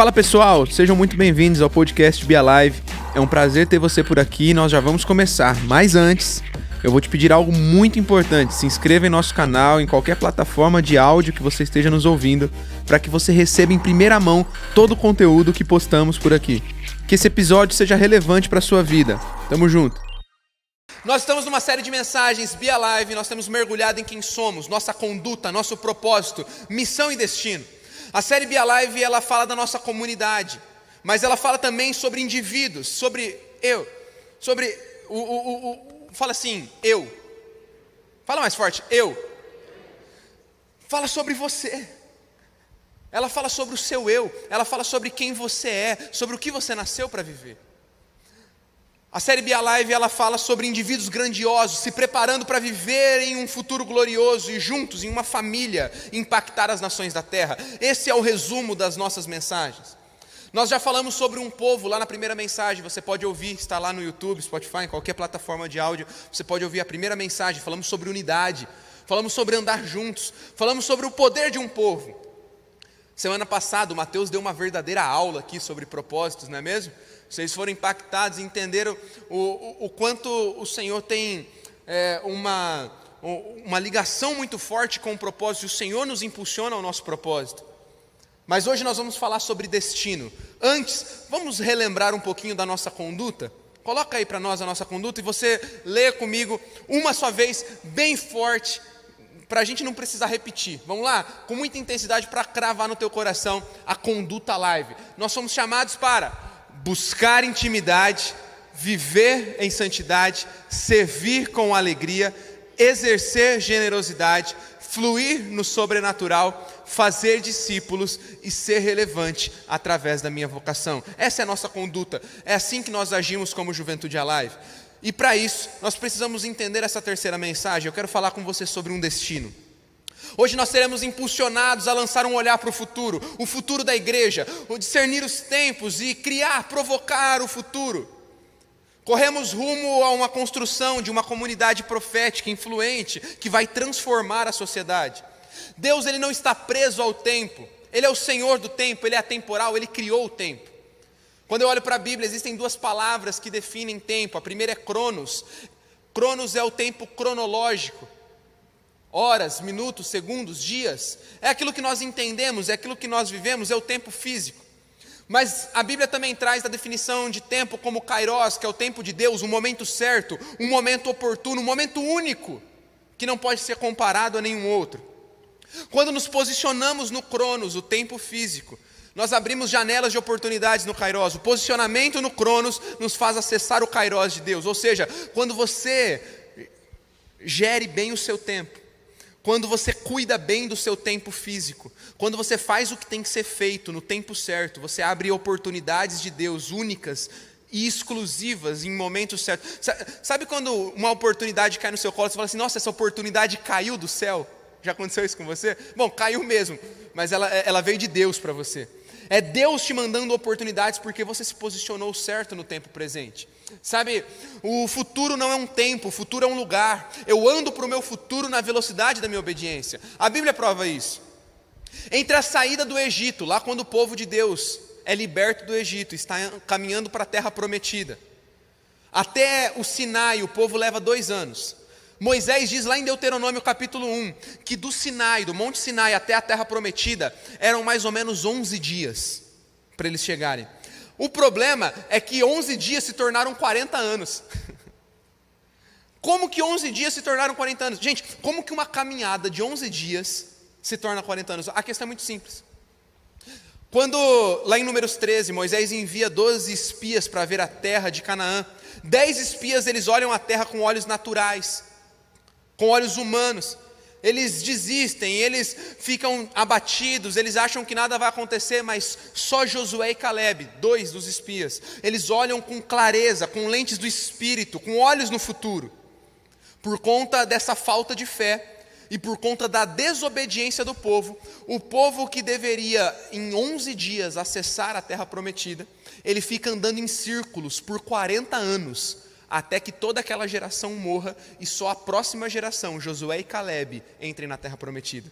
Fala pessoal, sejam muito bem-vindos ao podcast Be Alive. É um prazer ter você por aqui e nós já vamos começar. Mas antes, eu vou te pedir algo muito importante. Se inscreva em nosso canal, em qualquer plataforma de áudio que você esteja nos ouvindo, para que você receba em primeira mão todo o conteúdo que postamos por aqui. Que esse episódio seja relevante para sua vida. Tamo junto. Nós estamos numa série de mensagens Be Alive, nós temos mergulhado em quem somos, nossa conduta, nosso propósito, missão e destino. A série Be Alive, ela fala da nossa comunidade, mas ela fala também sobre indivíduos, sobre eu, sobre o, o, o, o fala assim, eu. Fala mais forte, eu. Fala sobre você. Ela fala sobre o seu eu, ela fala sobre quem você é, sobre o que você nasceu para viver. A série Be Alive ela fala sobre indivíduos grandiosos se preparando para viver em um futuro glorioso e juntos, em uma família, impactar as nações da terra. Esse é o resumo das nossas mensagens. Nós já falamos sobre um povo lá na primeira mensagem, você pode ouvir, está lá no YouTube, Spotify, em qualquer plataforma de áudio, você pode ouvir a primeira mensagem. Falamos sobre unidade, falamos sobre andar juntos, falamos sobre o poder de um povo. Semana passada, o Mateus deu uma verdadeira aula aqui sobre propósitos, não é mesmo? Vocês foram impactados e entenderam o, o, o quanto o Senhor tem é, uma, uma ligação muito forte com o propósito, o Senhor nos impulsiona ao nosso propósito. Mas hoje nós vamos falar sobre destino. Antes, vamos relembrar um pouquinho da nossa conduta? Coloca aí para nós a nossa conduta e você lê comigo uma só vez, bem forte, para a gente não precisar repetir. Vamos lá? Com muita intensidade para cravar no teu coração a conduta live. Nós somos chamados para buscar intimidade, viver em santidade, servir com alegria, exercer generosidade, fluir no sobrenatural, fazer discípulos e ser relevante através da minha vocação. Essa é a nossa conduta. É assim que nós agimos como Juventude Alive. E para isso, nós precisamos entender essa terceira mensagem. Eu quero falar com você sobre um destino. Hoje nós seremos impulsionados a lançar um olhar para o futuro, o futuro da igreja, o discernir os tempos e criar, provocar o futuro. Corremos rumo a uma construção de uma comunidade profética influente que vai transformar a sociedade. Deus ele não está preso ao tempo. Ele é o Senhor do tempo, ele é atemporal, ele criou o tempo. Quando eu olho para a Bíblia, existem duas palavras que definem tempo. A primeira é cronos. Cronos é o tempo cronológico horas, minutos, segundos, dias, é aquilo que nós entendemos, é aquilo que nós vivemos, é o tempo físico. Mas a Bíblia também traz a definição de tempo como kairos, que é o tempo de Deus, um momento certo, um momento oportuno, um momento único, que não pode ser comparado a nenhum outro. Quando nos posicionamos no cronos, o tempo físico, nós abrimos janelas de oportunidades no Kairos. O posicionamento no Cronos nos faz acessar o Kairos de Deus. Ou seja, quando você gere bem o seu tempo, quando você cuida bem do seu tempo físico, quando você faz o que tem que ser feito no tempo certo, você abre oportunidades de Deus únicas e exclusivas em momentos certos. Sabe quando uma oportunidade cai no seu colo, você fala assim: nossa, essa oportunidade caiu do céu? Já aconteceu isso com você? Bom, caiu mesmo, mas ela, ela veio de Deus para você. É Deus te mandando oportunidades porque você se posicionou certo no tempo presente. Sabe, o futuro não é um tempo, o futuro é um lugar. Eu ando para o meu futuro na velocidade da minha obediência. A Bíblia prova isso. Entre a saída do Egito, lá quando o povo de Deus é liberto do Egito, está caminhando para a terra prometida, até o Sinai, o povo leva dois anos. Moisés diz lá em Deuteronômio capítulo 1 que do Sinai, do Monte Sinai até a terra prometida, eram mais ou menos 11 dias para eles chegarem. O problema é que 11 dias se tornaram 40 anos. Como que 11 dias se tornaram 40 anos? Gente, como que uma caminhada de 11 dias se torna 40 anos? A questão é muito simples. Quando, lá em Números 13, Moisés envia 12 espias para ver a terra de Canaã, 10 espias eles olham a terra com olhos naturais, com olhos humanos eles desistem, eles ficam abatidos, eles acham que nada vai acontecer, mas só Josué e Caleb, dois dos espias, eles olham com clareza, com lentes do espírito, com olhos no futuro. Por conta dessa falta de fé e por conta da desobediência do povo, o povo que deveria em 11 dias acessar a terra prometida, ele fica andando em círculos por 40 anos até que toda aquela geração morra e só a próxima geração, Josué e Caleb, entrem na terra prometida.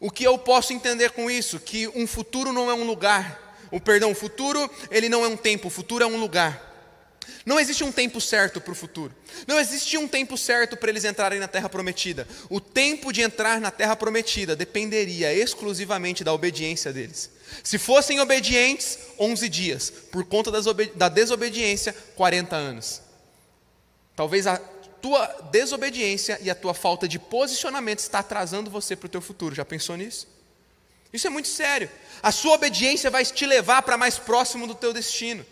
O que eu posso entender com isso? Que um futuro não é um lugar, O perdão, o futuro, ele não é um tempo, o futuro é um lugar. Não existe um tempo certo para o futuro. Não existe um tempo certo para eles entrarem na terra prometida. O tempo de entrar na terra prometida dependeria exclusivamente da obediência deles. Se fossem obedientes, 11 dias. Por conta da desobediência, 40 anos. Talvez a tua desobediência e a tua falta de posicionamento está atrasando você para o teu futuro. Já pensou nisso? Isso é muito sério. A sua obediência vai te levar para mais próximo do teu destino.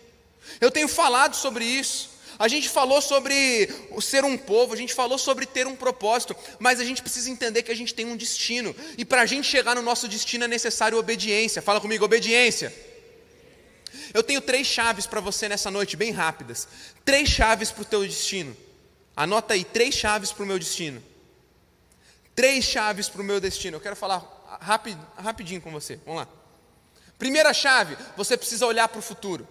Eu tenho falado sobre isso. A gente falou sobre ser um povo, a gente falou sobre ter um propósito, mas a gente precisa entender que a gente tem um destino. E para a gente chegar no nosso destino é necessário obediência. Fala comigo, obediência. Eu tenho três chaves para você nessa noite, bem rápidas. Três chaves para o teu destino. Anota aí, três chaves para o meu destino. Três chaves para o meu destino. Eu quero falar rapid, rapidinho com você. Vamos lá. Primeira chave, você precisa olhar para o futuro.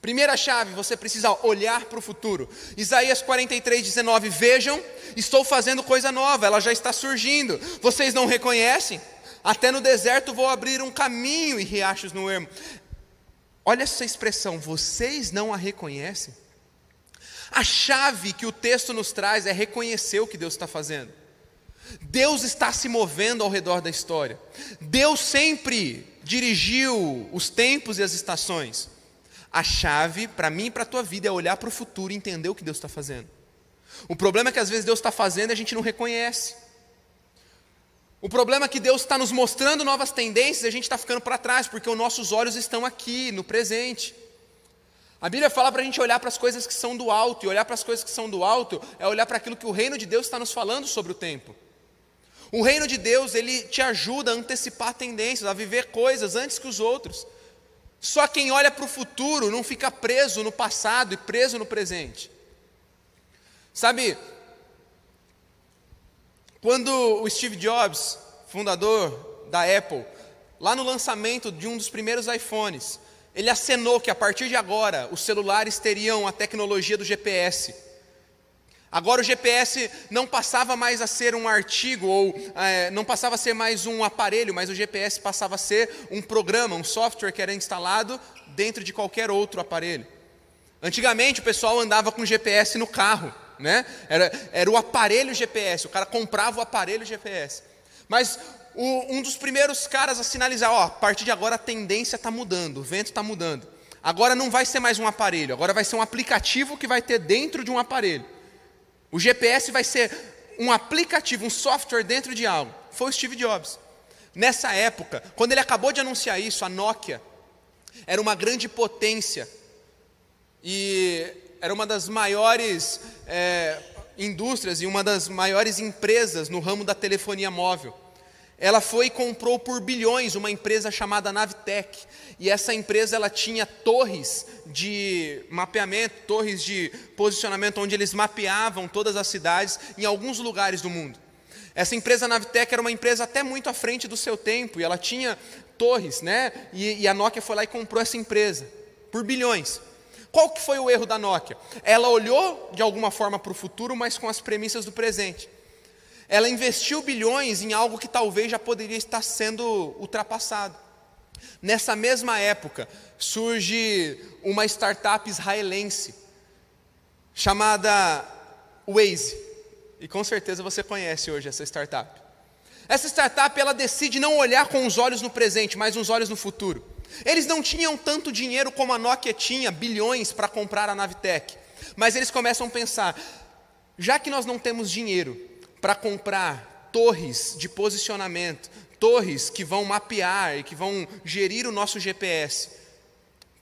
Primeira chave, você precisa olhar para o futuro. Isaías 43, 19: Vejam, estou fazendo coisa nova, ela já está surgindo. Vocês não reconhecem? Até no deserto vou abrir um caminho e riachos no ermo. Olha essa expressão, vocês não a reconhecem? A chave que o texto nos traz é reconhecer o que Deus está fazendo. Deus está se movendo ao redor da história. Deus sempre dirigiu os tempos e as estações. A chave para mim e para a tua vida é olhar para o futuro e entender o que Deus está fazendo. O problema é que às vezes Deus está fazendo e a gente não reconhece. O problema é que Deus está nos mostrando novas tendências e a gente está ficando para trás, porque os nossos olhos estão aqui, no presente. A Bíblia fala para a gente olhar para as coisas que são do alto, e olhar para as coisas que são do alto é olhar para aquilo que o reino de Deus está nos falando sobre o tempo. O reino de Deus, ele te ajuda a antecipar tendências, a viver coisas antes que os outros. Só quem olha para o futuro não fica preso no passado e preso no presente. Sabe, quando o Steve Jobs, fundador da Apple, lá no lançamento de um dos primeiros iPhones, ele acenou que a partir de agora os celulares teriam a tecnologia do GPS. Agora o GPS não passava mais a ser um artigo ou é, não passava a ser mais um aparelho, mas o GPS passava a ser um programa, um software que era instalado dentro de qualquer outro aparelho. Antigamente o pessoal andava com GPS no carro, né? Era, era o aparelho GPS, o cara comprava o aparelho GPS. Mas o, um dos primeiros caras a sinalizar, ó, a partir de agora a tendência está mudando, o vento está mudando. Agora não vai ser mais um aparelho, agora vai ser um aplicativo que vai ter dentro de um aparelho. O GPS vai ser um aplicativo, um software dentro de algo. Foi o Steve Jobs. Nessa época, quando ele acabou de anunciar isso, a Nokia era uma grande potência e era uma das maiores é, indústrias e uma das maiores empresas no ramo da telefonia móvel. Ela foi e comprou por bilhões uma empresa chamada Navtec. E essa empresa ela tinha torres de mapeamento, torres de posicionamento onde eles mapeavam todas as cidades em alguns lugares do mundo. Essa empresa Navtec era uma empresa até muito à frente do seu tempo e ela tinha torres, né? E, e a Nokia foi lá e comprou essa empresa por bilhões. Qual que foi o erro da Nokia? Ela olhou de alguma forma para o futuro, mas com as premissas do presente. Ela investiu bilhões em algo que talvez já poderia estar sendo ultrapassado. Nessa mesma época, surge uma startup israelense chamada Waze. E com certeza você conhece hoje essa startup. Essa startup ela decide não olhar com os olhos no presente, mas os olhos no futuro. Eles não tinham tanto dinheiro como a Nokia tinha, bilhões para comprar a Navitec. Mas eles começam a pensar: já que nós não temos dinheiro, para comprar torres de posicionamento, torres que vão mapear e que vão gerir o nosso GPS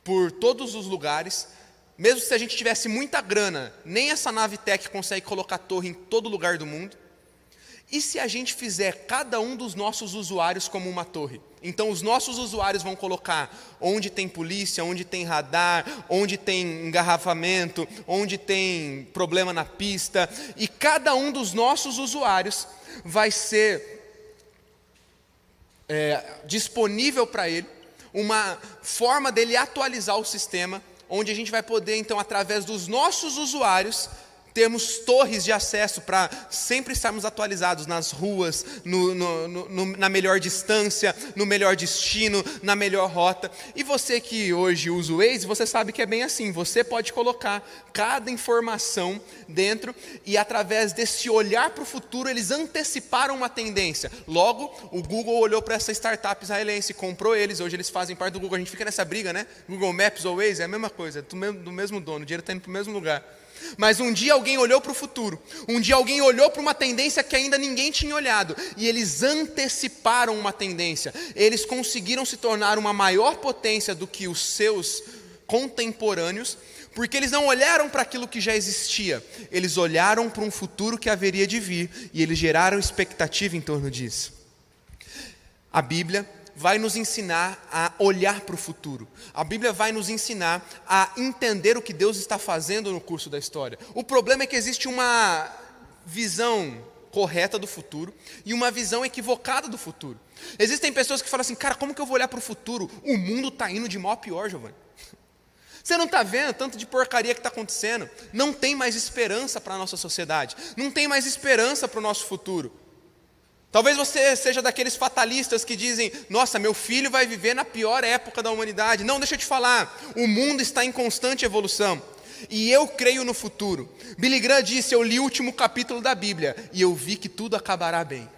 por todos os lugares. Mesmo se a gente tivesse muita grana, nem essa nave tech consegue colocar torre em todo lugar do mundo. E se a gente fizer cada um dos nossos usuários como uma torre? Então, os nossos usuários vão colocar onde tem polícia, onde tem radar, onde tem engarrafamento, onde tem problema na pista, e cada um dos nossos usuários vai ser é, disponível para ele uma forma dele atualizar o sistema, onde a gente vai poder, então, através dos nossos usuários, temos torres de acesso para sempre estarmos atualizados nas ruas, no, no, no, na melhor distância, no melhor destino, na melhor rota. E você que hoje usa o Waze, você sabe que é bem assim. Você pode colocar cada informação dentro e através desse olhar para o futuro, eles anteciparam uma tendência. Logo, o Google olhou para essa startup israelense, comprou eles, hoje eles fazem parte do Google. A gente fica nessa briga, né? Google Maps ou Waze é a mesma coisa, do mesmo, do mesmo dono, o dinheiro está indo para o mesmo lugar. Mas um dia alguém olhou para o futuro, um dia alguém olhou para uma tendência que ainda ninguém tinha olhado, e eles anteciparam uma tendência, eles conseguiram se tornar uma maior potência do que os seus contemporâneos, porque eles não olharam para aquilo que já existia, eles olharam para um futuro que haveria de vir, e eles geraram expectativa em torno disso. A Bíblia vai nos ensinar a olhar para o futuro. A Bíblia vai nos ensinar a entender o que Deus está fazendo no curso da história. O problema é que existe uma visão correta do futuro e uma visão equivocada do futuro. Existem pessoas que falam assim, cara, como que eu vou olhar para o futuro? O mundo está indo de mal a pior, Giovanni. Você não está vendo tanto de porcaria que está acontecendo? Não tem mais esperança para a nossa sociedade, não tem mais esperança para o nosso futuro. Talvez você seja daqueles fatalistas que dizem: Nossa, meu filho vai viver na pior época da humanidade. Não, deixa eu te falar, o mundo está em constante evolução. E eu creio no futuro. Billy Graham disse: Eu li o último capítulo da Bíblia e eu vi que tudo acabará bem.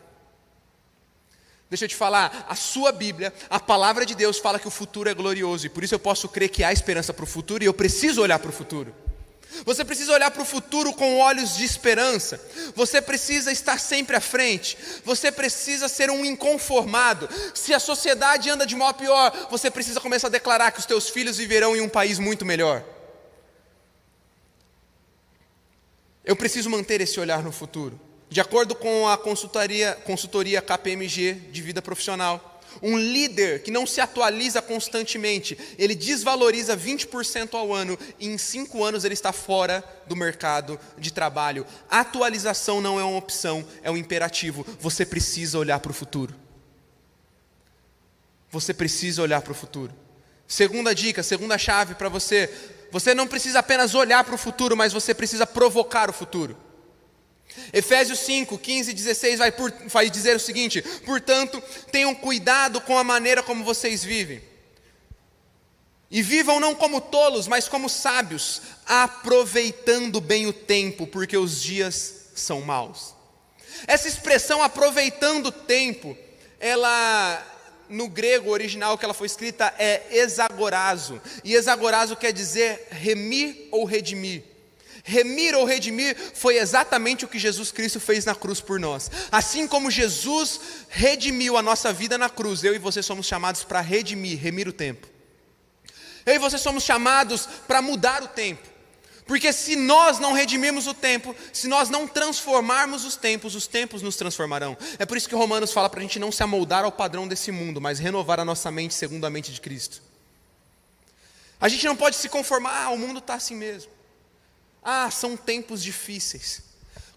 Deixa eu te falar, a sua Bíblia, a palavra de Deus fala que o futuro é glorioso e por isso eu posso crer que há esperança para o futuro e eu preciso olhar para o futuro. Você precisa olhar para o futuro com olhos de esperança. Você precisa estar sempre à frente. Você precisa ser um inconformado. Se a sociedade anda de mal a pior, você precisa começar a declarar que os teus filhos viverão em um país muito melhor. Eu preciso manter esse olhar no futuro. De acordo com a consultoria, consultoria KPMG de vida profissional, um líder que não se atualiza constantemente, ele desvaloriza 20% ao ano e em cinco anos ele está fora do mercado de trabalho. Atualização não é uma opção, é um imperativo. Você precisa olhar para o futuro. Você precisa olhar para o futuro. Segunda dica, segunda chave para você: você não precisa apenas olhar para o futuro, mas você precisa provocar o futuro. Efésios 5, 15 e 16 vai, por, vai dizer o seguinte: portanto, tenham cuidado com a maneira como vocês vivem. E vivam não como tolos, mas como sábios, aproveitando bem o tempo, porque os dias são maus. Essa expressão aproveitando o tempo, ela no grego original que ela foi escrita é exagorazo. E exagorazo quer dizer remir ou redimir. Remir ou redimir foi exatamente o que Jesus Cristo fez na cruz por nós. Assim como Jesus redimiu a nossa vida na cruz, eu e você somos chamados para redimir, remir o tempo. Eu e você somos chamados para mudar o tempo. Porque se nós não redimirmos o tempo, se nós não transformarmos os tempos, os tempos nos transformarão. É por isso que Romanos fala para a gente não se amoldar ao padrão desse mundo, mas renovar a nossa mente segundo a mente de Cristo. A gente não pode se conformar, ah, o mundo está assim mesmo. Ah, são tempos difíceis.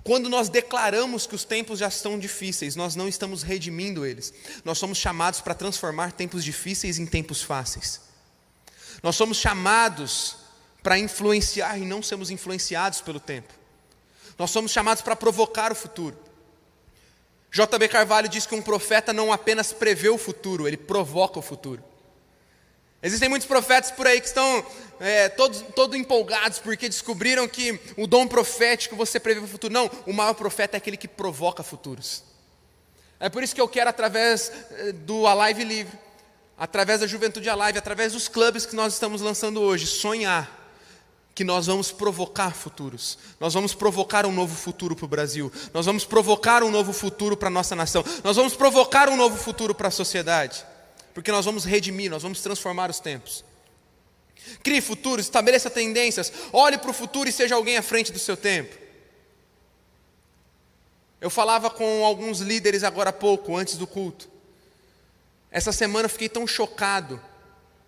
Quando nós declaramos que os tempos já estão difíceis, nós não estamos redimindo eles. Nós somos chamados para transformar tempos difíceis em tempos fáceis. Nós somos chamados para influenciar e não sermos influenciados pelo tempo. Nós somos chamados para provocar o futuro. J.B. Carvalho diz que um profeta não apenas prevê o futuro, ele provoca o futuro. Existem muitos profetas por aí que estão é, todos, empolgados porque descobriram que o dom profético você prevê o futuro. Não, o maior profeta é aquele que provoca futuros. É por isso que eu quero, através é, do Alive Livre, através da Juventude Alive, através dos clubes que nós estamos lançando hoje, sonhar que nós vamos provocar futuros. Nós vamos provocar um novo futuro para o Brasil. Nós vamos provocar um novo futuro para a nossa nação. Nós vamos provocar um novo futuro para a sociedade porque nós vamos redimir, nós vamos transformar os tempos. Crie futuro, estabeleça tendências, olhe para o futuro e seja alguém à frente do seu tempo. Eu falava com alguns líderes agora há pouco, antes do culto. Essa semana eu fiquei tão chocado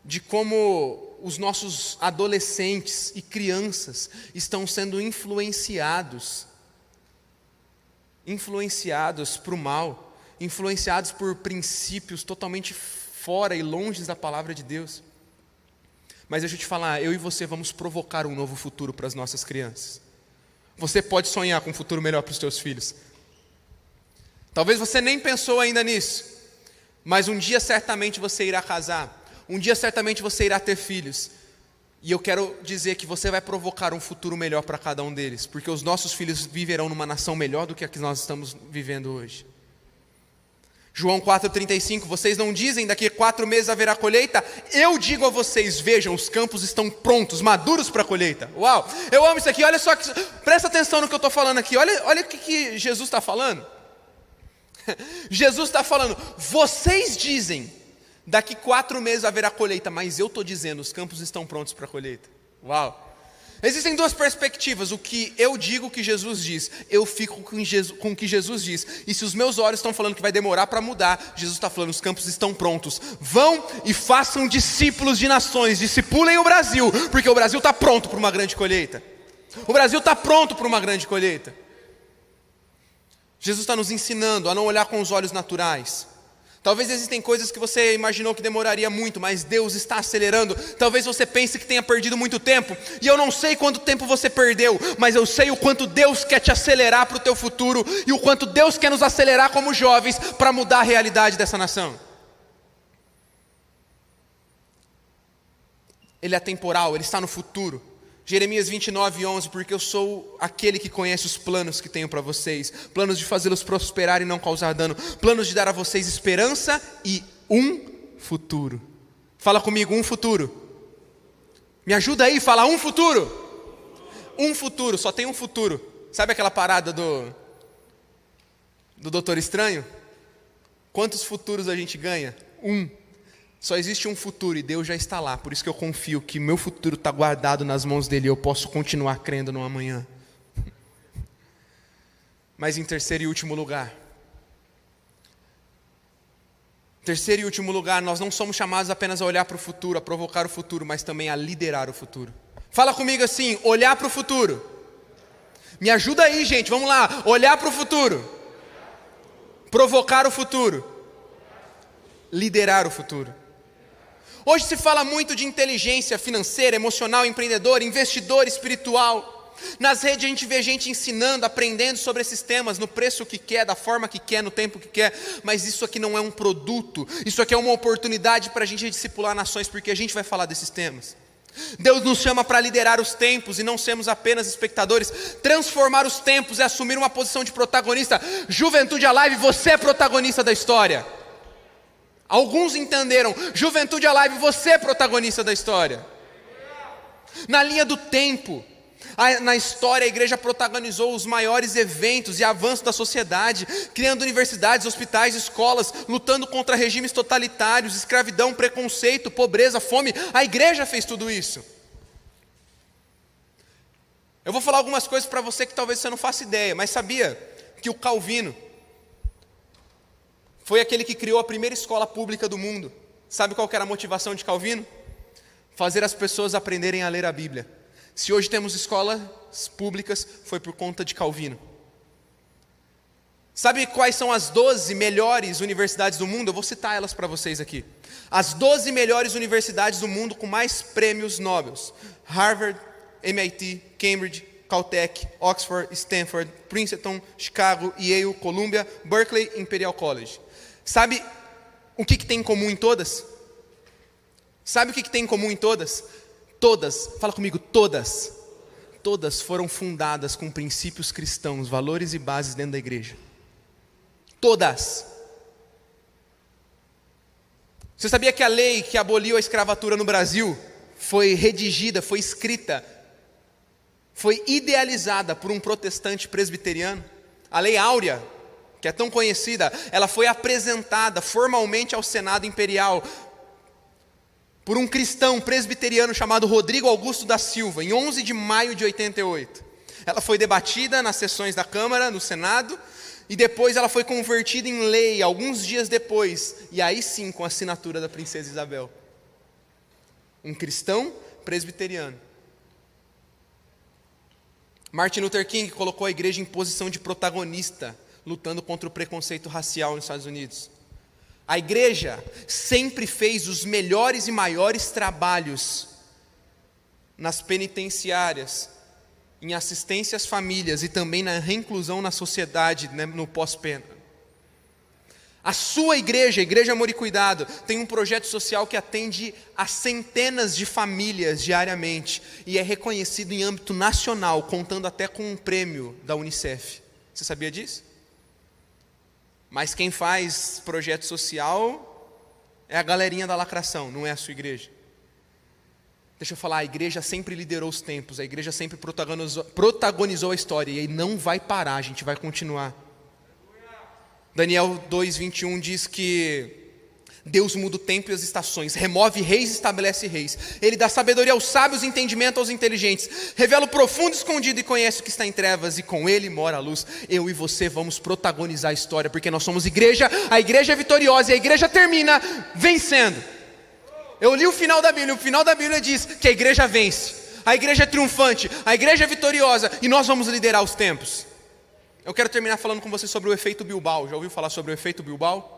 de como os nossos adolescentes e crianças estão sendo influenciados influenciados para o mal, influenciados por princípios totalmente fora e longe da palavra de Deus. Mas deixa eu te falar, eu e você vamos provocar um novo futuro para as nossas crianças. Você pode sonhar com um futuro melhor para os seus filhos. Talvez você nem pensou ainda nisso, mas um dia certamente você irá casar, um dia certamente você irá ter filhos. E eu quero dizer que você vai provocar um futuro melhor para cada um deles, porque os nossos filhos viverão numa nação melhor do que a que nós estamos vivendo hoje. João 4,35, vocês não dizem daqui a quatro meses haverá colheita? Eu digo a vocês, vejam, os campos estão prontos, maduros para a colheita. Uau, eu amo isso aqui, olha só, que, presta atenção no que eu estou falando aqui, olha, olha o que, que Jesus está falando. Jesus está falando, vocês dizem, daqui quatro meses haverá colheita, mas eu estou dizendo, os campos estão prontos para a colheita. Uau! Existem duas perspectivas, o que eu digo que Jesus diz, eu fico com, Jesus, com o que Jesus diz. E se os meus olhos estão falando que vai demorar para mudar, Jesus está falando, os campos estão prontos. Vão e façam discípulos de nações, discipulem o Brasil, porque o Brasil está pronto para uma grande colheita. O Brasil está pronto para uma grande colheita. Jesus está nos ensinando a não olhar com os olhos naturais, Talvez existem coisas que você imaginou que demoraria muito, mas Deus está acelerando. Talvez você pense que tenha perdido muito tempo, e eu não sei quanto tempo você perdeu, mas eu sei o quanto Deus quer te acelerar para o teu futuro e o quanto Deus quer nos acelerar como jovens para mudar a realidade dessa nação. Ele é temporal, ele está no futuro. Jeremias 29, 11, porque eu sou aquele que conhece os planos que tenho para vocês, planos de fazê-los prosperar e não causar dano, planos de dar a vocês esperança e um futuro. Fala comigo, um futuro. Me ajuda aí, fala um futuro. Um futuro, só tem um futuro. Sabe aquela parada do do Doutor Estranho? Quantos futuros a gente ganha? Um. Só existe um futuro e Deus já está lá. Por isso que eu confio que meu futuro está guardado nas mãos dele e eu posso continuar crendo no amanhã. Mas em terceiro e último lugar, terceiro e último lugar, nós não somos chamados apenas a olhar para o futuro, a provocar o futuro, mas também a liderar o futuro. Fala comigo assim: olhar para o futuro. Me ajuda aí, gente, vamos lá. Olhar para o futuro, provocar o futuro, liderar o futuro. Hoje se fala muito de inteligência financeira, emocional, empreendedor, investidor espiritual. Nas redes a gente vê gente ensinando, aprendendo sobre esses temas, no preço que quer, da forma que quer, no tempo que quer, mas isso aqui não é um produto, isso aqui é uma oportunidade para a gente discipular nações, porque a gente vai falar desses temas. Deus nos chama para liderar os tempos e não sermos apenas espectadores. Transformar os tempos é assumir uma posição de protagonista. Juventude Alive, você é protagonista da história. Alguns entenderam, Juventude Alive, você é protagonista da história. Na linha do tempo, na história, a igreja protagonizou os maiores eventos e avanços da sociedade, criando universidades, hospitais, escolas, lutando contra regimes totalitários, escravidão, preconceito, pobreza, fome. A igreja fez tudo isso. Eu vou falar algumas coisas para você que talvez você não faça ideia, mas sabia que o Calvino, foi aquele que criou a primeira escola pública do mundo. Sabe qual era a motivação de Calvino? Fazer as pessoas aprenderem a ler a Bíblia. Se hoje temos escolas públicas, foi por conta de Calvino. Sabe quais são as 12 melhores universidades do mundo? Eu vou citar elas para vocês aqui. As 12 melhores universidades do mundo com mais prêmios Nobel: Harvard, MIT, Cambridge, Caltech, Oxford, Stanford, Princeton, Chicago, Yale, Columbia, Berkeley, Imperial College. Sabe o que, que tem em comum em todas? Sabe o que, que tem em comum em todas? Todas, fala comigo, todas. Todas foram fundadas com princípios cristãos, valores e bases dentro da igreja. Todas. Você sabia que a lei que aboliu a escravatura no Brasil foi redigida, foi escrita, foi idealizada por um protestante presbiteriano? A lei áurea, que é tão conhecida, ela foi apresentada formalmente ao Senado Imperial por um cristão presbiteriano chamado Rodrigo Augusto da Silva, em 11 de maio de 88. Ela foi debatida nas sessões da Câmara, no Senado, e depois ela foi convertida em lei alguns dias depois, e aí sim com a assinatura da princesa Isabel. Um cristão presbiteriano. Martin Luther King colocou a igreja em posição de protagonista lutando contra o preconceito racial nos Estados Unidos. A igreja sempre fez os melhores e maiores trabalhos nas penitenciárias, em assistência às famílias e também na reinclusão na sociedade né, no pós-pena. A sua igreja, a Igreja Amor e Cuidado, tem um projeto social que atende a centenas de famílias diariamente e é reconhecido em âmbito nacional, contando até com um prêmio da Unicef. Você sabia disso? Mas quem faz projeto social é a galerinha da lacração, não é a sua igreja. Deixa eu falar, a igreja sempre liderou os tempos, a igreja sempre protagonizou, protagonizou a história e não vai parar, a gente vai continuar. Daniel 2:21 diz que Deus muda o tempo e as estações, remove reis e estabelece reis. Ele dá sabedoria aos sábios e entendimento aos inteligentes. Revela o profundo escondido e conhece o que está em trevas, e com ele mora a luz. Eu e você vamos protagonizar a história, porque nós somos igreja, a igreja é vitoriosa e a igreja termina vencendo. Eu li o final da Bíblia, o final da Bíblia diz que a igreja vence, a igreja é triunfante, a igreja é vitoriosa e nós vamos liderar os tempos. Eu quero terminar falando com você sobre o efeito Bilbao. Já ouviu falar sobre o efeito Bilbao?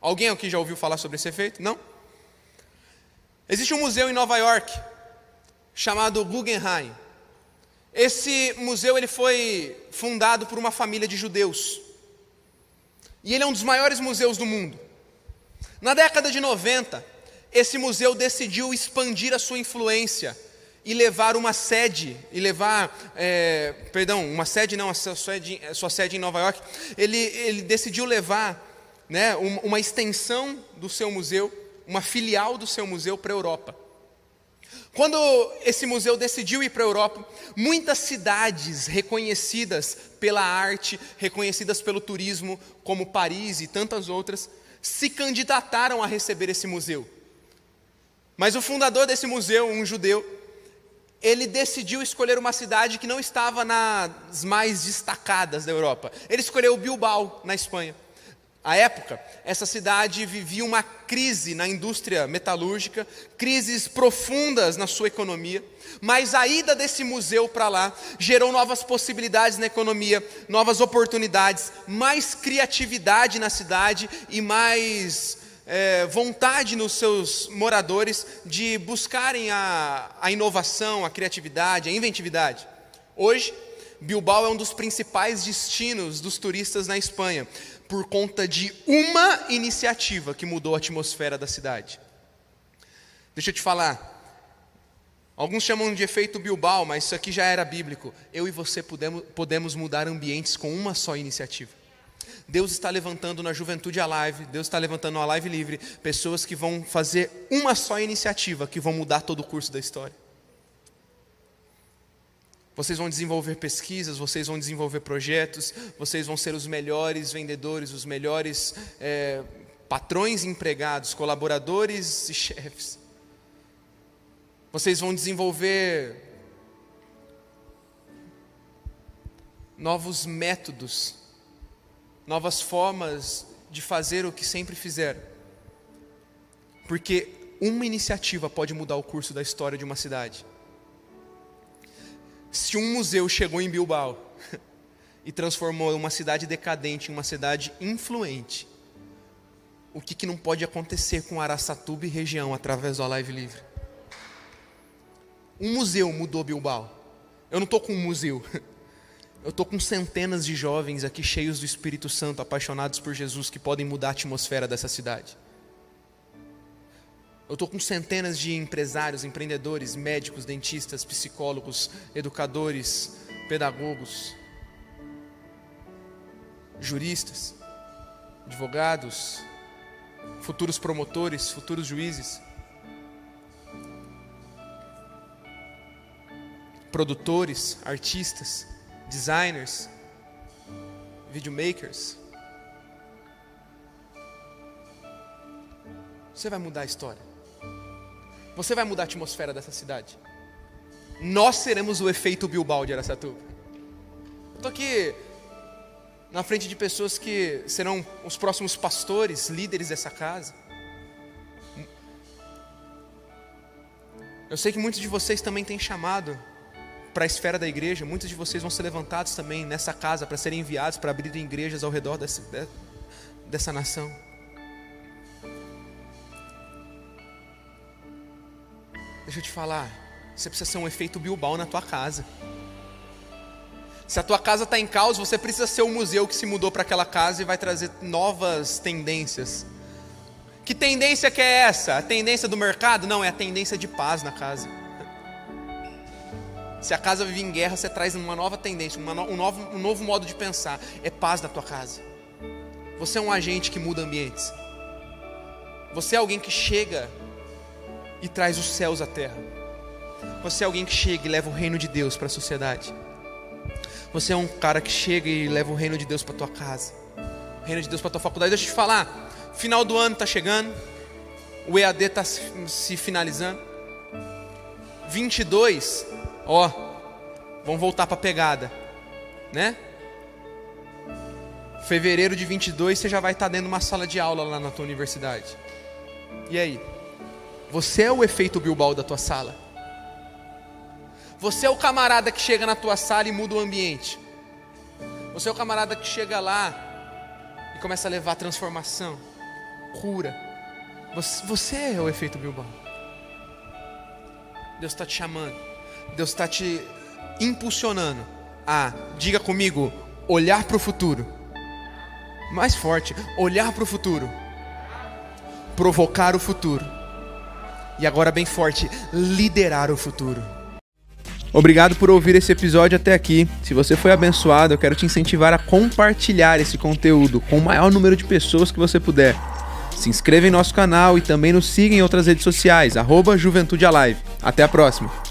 Alguém aqui já ouviu falar sobre esse efeito? Não? Existe um museu em Nova York chamado Guggenheim. Esse museu ele foi fundado por uma família de judeus. E ele é um dos maiores museus do mundo. Na década de 90, esse museu decidiu expandir a sua influência e levar uma sede, e levar, é, perdão, uma sede não, a sua sede, a sua sede em Nova York, ele, ele decidiu levar né, uma extensão do seu museu, uma filial do seu museu para a Europa. Quando esse museu decidiu ir para a Europa, muitas cidades reconhecidas pela arte, reconhecidas pelo turismo, como Paris e tantas outras, se candidataram a receber esse museu. Mas o fundador desse museu, um judeu, ele decidiu escolher uma cidade que não estava nas mais destacadas da Europa. Ele escolheu Bilbao, na Espanha. À época, essa cidade vivia uma crise na indústria metalúrgica, crises profundas na sua economia, mas a ida desse museu para lá gerou novas possibilidades na economia, novas oportunidades, mais criatividade na cidade e mais é, vontade nos seus moradores de buscarem a, a inovação, a criatividade, a inventividade. Hoje, Bilbao é um dos principais destinos dos turistas na Espanha, por conta de uma iniciativa que mudou a atmosfera da cidade. Deixa eu te falar. Alguns chamam de efeito Bilbao, mas isso aqui já era bíblico. Eu e você podemos, mudar ambientes com uma só iniciativa. Deus está levantando na Juventude Alive, Deus está levantando na Live Livre, pessoas que vão fazer uma só iniciativa que vão mudar todo o curso da história. Vocês vão desenvolver pesquisas, vocês vão desenvolver projetos, vocês vão ser os melhores vendedores, os melhores é, patrões empregados, colaboradores e chefes. Vocês vão desenvolver novos métodos novas formas de fazer o que sempre fizeram. Porque uma iniciativa pode mudar o curso da história de uma cidade. Se um museu chegou em Bilbao e transformou uma cidade decadente em uma cidade influente, o que, que não pode acontecer com Araçatuba e região através do Live Livre? Um museu mudou Bilbao. Eu não estou com um museu. Eu estou com centenas de jovens aqui cheios do Espírito Santo, apaixonados por Jesus, que podem mudar a atmosfera dessa cidade. Eu estou com centenas de empresários, empreendedores, médicos, dentistas, psicólogos, educadores, pedagogos, juristas, advogados, futuros promotores, futuros juízes, produtores, artistas designers, videomakers. Você vai mudar a história. Você vai mudar a atmosfera dessa cidade. Nós seremos o efeito Bilbao de Aracatuba. Estou aqui na frente de pessoas que serão os próximos pastores, líderes dessa casa. Eu sei que muitos de vocês também têm chamado para a esfera da igreja, muitos de vocês vão ser levantados também nessa casa para serem enviados para abrir igrejas ao redor dessa, dessa nação. Deixa eu te falar, Você precisa ser um efeito Bilbao na tua casa. Se a tua casa está em caos, você precisa ser o museu que se mudou para aquela casa e vai trazer novas tendências. Que tendência que é essa? A tendência do mercado? Não, é a tendência de paz na casa. Se a casa vive em guerra, você traz uma nova tendência, uma no, um, novo, um novo modo de pensar. É paz na tua casa. Você é um agente que muda ambientes. Você é alguém que chega e traz os céus à terra. Você é alguém que chega e leva o reino de Deus para a sociedade. Você é um cara que chega e leva o reino de Deus para tua casa, o reino de Deus para tua faculdade. Deixa eu te falar, final do ano está chegando, o EAD está se finalizando. 22, ó, vamos voltar para a pegada, né? Fevereiro de 22 você já vai estar tá dentro de uma sala de aula lá na tua universidade. E aí? Você é o efeito Bilbao da tua sala? Você é o camarada que chega na tua sala e muda o ambiente. Você é o camarada que chega lá e começa a levar transformação, cura. Você, você é o efeito Bilbao. Deus está te chamando. Deus está te impulsionando a, diga comigo, olhar para o futuro. Mais forte, olhar para o futuro. Provocar o futuro. E agora bem forte, liderar o futuro. Obrigado por ouvir esse episódio até aqui. Se você foi abençoado, eu quero te incentivar a compartilhar esse conteúdo com o maior número de pessoas que você puder. Se inscreva em nosso canal e também nos siga em outras redes sociais, arroba Juventude Alive. Até a próxima!